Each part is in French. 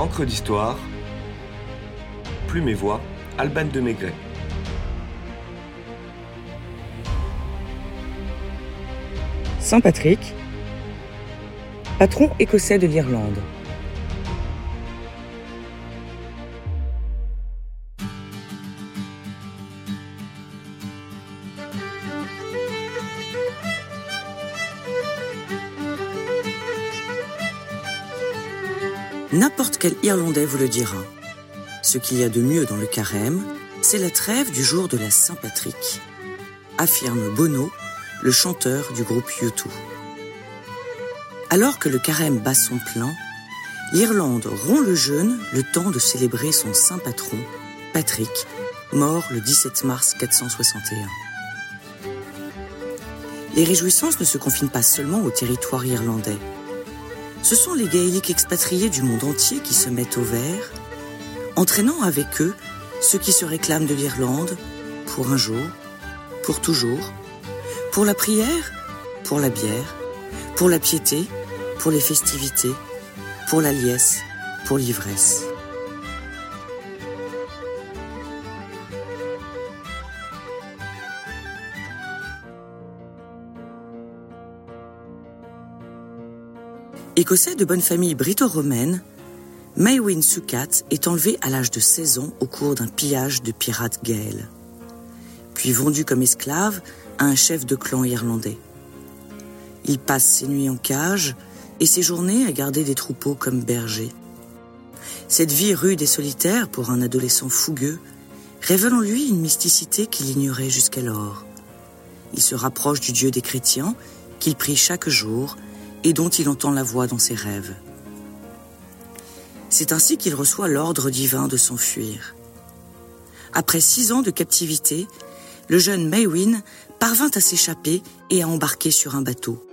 Encre d'histoire, Plume et Voix, Alban de Maigret. Saint Patrick, patron écossais de l'Irlande. N'importe quel Irlandais vous le dira. Ce qu'il y a de mieux dans le carême, c'est la trêve du jour de la Saint-Patrick, affirme Bono, le chanteur du groupe U2. Alors que le carême bat son plein, l'Irlande rompt le jeûne le temps de célébrer son saint patron, Patrick, mort le 17 mars 461. Les réjouissances ne se confinent pas seulement au territoire irlandais. Ce sont les gaéliques expatriés du monde entier qui se mettent au vert, entraînant avec eux ceux qui se réclament de l'Irlande pour un jour, pour toujours, pour la prière, pour la bière, pour la piété, pour les festivités, pour la liesse, pour l'ivresse. Écossais de bonne famille brito-romaine, Maywin Sukat est enlevé à l'âge de 16 ans au cours d'un pillage de pirates gaëls, puis vendu comme esclave à un chef de clan irlandais. Il passe ses nuits en cage et ses journées à garder des troupeaux comme berger. Cette vie rude et solitaire pour un adolescent fougueux révèle en lui une mysticité qu'il ignorait jusqu'alors. Il se rapproche du Dieu des chrétiens, qu'il prie chaque jour et dont il entend la voix dans ses rêves. C'est ainsi qu'il reçoit l'ordre divin de s'enfuir. Après six ans de captivité, le jeune Maywin parvint à s'échapper et à embarquer sur un bateau.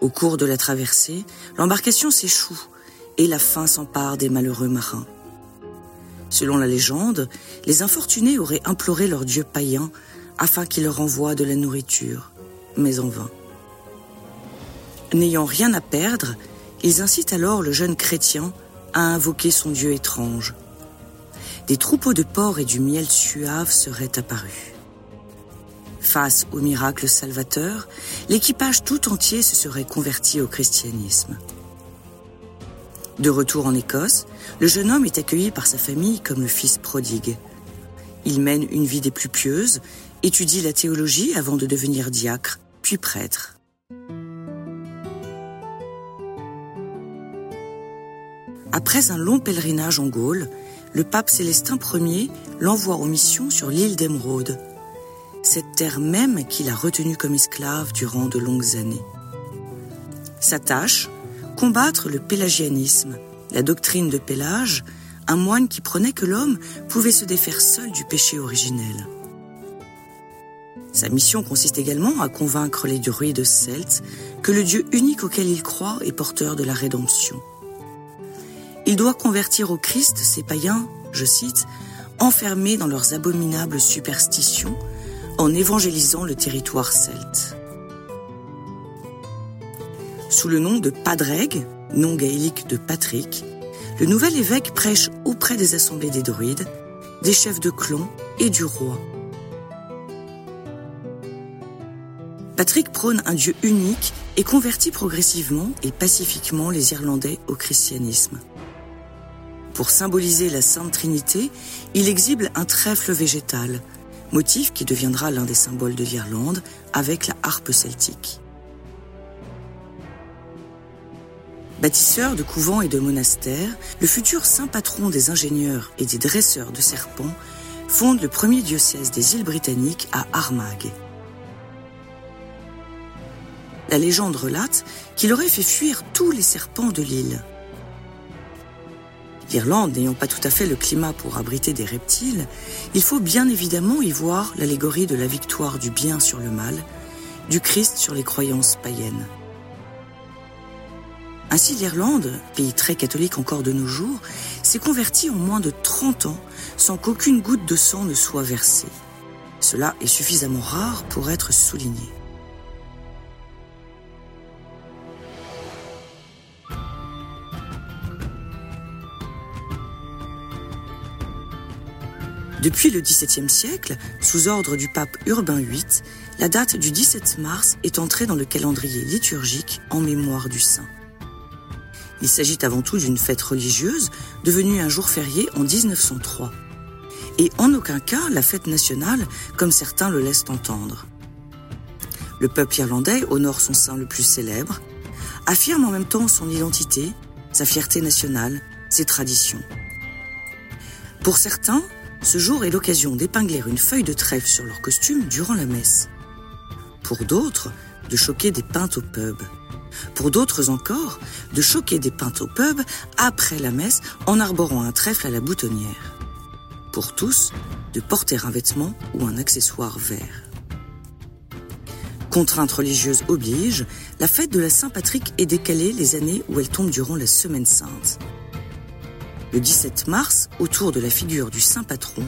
Au cours de la traversée, l'embarcation s'échoue et la faim s'empare des malheureux marins. Selon la légende, les infortunés auraient imploré leur dieu païen afin qu'il leur envoie de la nourriture, mais en vain. N'ayant rien à perdre, ils incitent alors le jeune chrétien à invoquer son Dieu étrange. Des troupeaux de porcs et du miel suave seraient apparus. Face au miracle salvateur, l'équipage tout entier se serait converti au christianisme. De retour en Écosse, le jeune homme est accueilli par sa famille comme le fils prodigue. Il mène une vie des plus pieuses, étudie la théologie avant de devenir diacre, puis prêtre. Après un long pèlerinage en Gaule, le pape Célestin Ier l'envoie en mission sur l'île d'Émeraude, cette terre même qu'il a retenue comme esclave durant de longues années. Sa tâche, combattre le pélagianisme, la doctrine de Pélage, un moine qui prenait que l'homme pouvait se défaire seul du péché originel. Sa mission consiste également à convaincre les druides celtes que le Dieu unique auquel ils croient est porteur de la rédemption. Il doit convertir au Christ ces païens, je cite, enfermés dans leurs abominables superstitions en évangélisant le territoire celte. Sous le nom de Padreg, nom gaélique de Patrick, le nouvel évêque prêche auprès des assemblées des druides, des chefs de clan et du roi. Patrick prône un Dieu unique et convertit progressivement et pacifiquement les Irlandais au christianisme. Pour symboliser la Sainte Trinité, il exhibe un trèfle végétal, motif qui deviendra l'un des symboles de l'Irlande avec la harpe celtique. Bâtisseur de couvents et de monastères, le futur saint patron des ingénieurs et des dresseurs de serpents fonde le premier diocèse des îles britanniques à Armagh. La légende relate qu'il aurait fait fuir tous les serpents de l'île. L'Irlande n'ayant pas tout à fait le climat pour abriter des reptiles, il faut bien évidemment y voir l'allégorie de la victoire du bien sur le mal, du Christ sur les croyances païennes. Ainsi l'Irlande, pays très catholique encore de nos jours, s'est convertie en moins de 30 ans sans qu'aucune goutte de sang ne soit versée. Cela est suffisamment rare pour être souligné. Depuis le XVIIe siècle, sous ordre du pape Urbain VIII, la date du 17 mars est entrée dans le calendrier liturgique en mémoire du saint. Il s'agit avant tout d'une fête religieuse devenue un jour férié en 1903. Et en aucun cas la fête nationale comme certains le laissent entendre. Le peuple irlandais honore son saint le plus célèbre, affirme en même temps son identité, sa fierté nationale, ses traditions. Pour certains, ce jour est l'occasion d'épingler une feuille de trèfle sur leur costume durant la messe. Pour d'autres, de choquer des pintes au pub. Pour d'autres encore, de choquer des pintes au pub après la messe en arborant un trèfle à la boutonnière. Pour tous, de porter un vêtement ou un accessoire vert. Contrainte religieuse oblige, la fête de la Saint-Patrick est décalée les années où elle tombe durant la Semaine Sainte. Le 17 mars, autour de la figure du saint patron,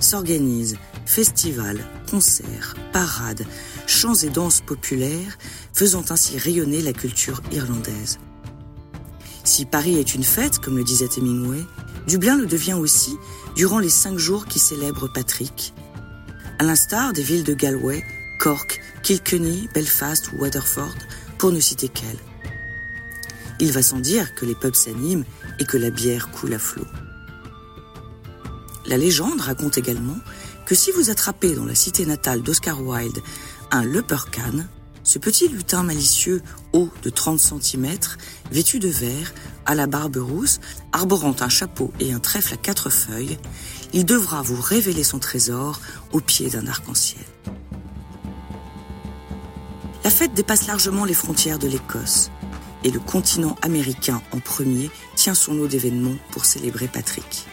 s'organisent festivals, concerts, parades, chants et danses populaires, faisant ainsi rayonner la culture irlandaise. Si Paris est une fête, comme le disait Hemingway, Dublin le devient aussi durant les cinq jours qui célèbrent Patrick. À l'instar des villes de Galway, Cork, Kilkenny, Belfast ou Waterford, pour ne citer qu'elles. Il va sans dire que les pubs s'animent et que la bière coule à flot. La légende raconte également que si vous attrapez dans la cité natale d'Oscar Wilde un leprechaun, ce petit lutin malicieux haut de 30 cm, vêtu de vert, à la barbe rousse, arborant un chapeau et un trèfle à quatre feuilles, il devra vous révéler son trésor au pied d'un arc-en-ciel. La fête dépasse largement les frontières de l'Écosse et le continent américain en premier tient son lot d'événements pour célébrer Patrick.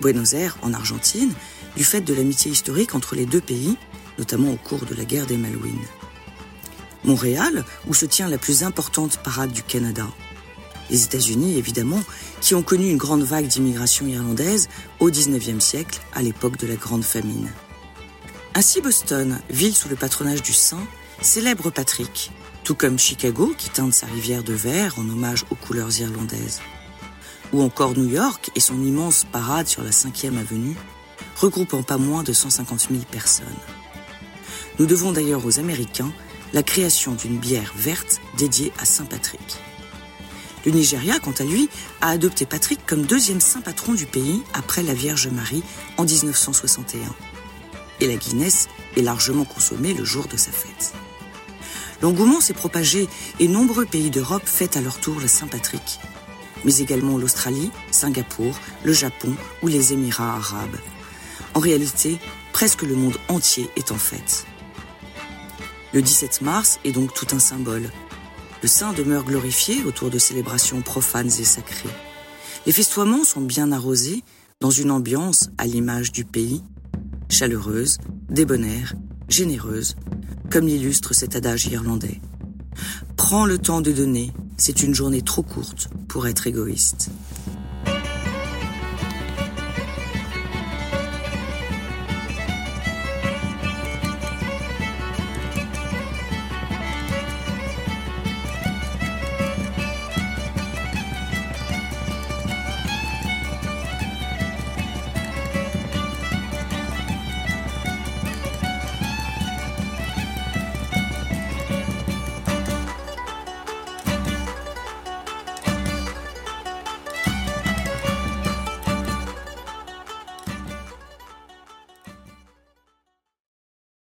Buenos Aires, en Argentine, du fait de l'amitié historique entre les deux pays, notamment au cours de la guerre des Malouines. Montréal, où se tient la plus importante parade du Canada. Les États-Unis, évidemment, qui ont connu une grande vague d'immigration irlandaise au XIXe siècle, à l'époque de la Grande Famine. Ainsi Boston, ville sous le patronage du saint, célèbre Patrick, tout comme Chicago qui teinte sa rivière de vert en hommage aux couleurs irlandaises. Ou encore New York et son immense parade sur la 5e avenue, regroupant pas moins de 150 000 personnes. Nous devons d'ailleurs aux Américains la création d'une bière verte dédiée à Saint Patrick. Le Nigeria, quant à lui, a adopté Patrick comme deuxième saint patron du pays après la Vierge Marie en 1961. Et la Guinness est largement consommée le jour de sa fête. L'engouement s'est propagé et nombreux pays d'Europe fêtent à leur tour la Saint-Patrick, mais également l'Australie, Singapour, le Japon ou les Émirats arabes. En réalité, presque le monde entier est en fête. Le 17 mars est donc tout un symbole. Le saint demeure glorifié autour de célébrations profanes et sacrées. Les festoiements sont bien arrosés, dans une ambiance à l'image du pays, chaleureuse, débonnaire, généreuse, comme l'illustre cet adage irlandais. Prends le temps de donner, c'est une journée trop courte pour être égoïste.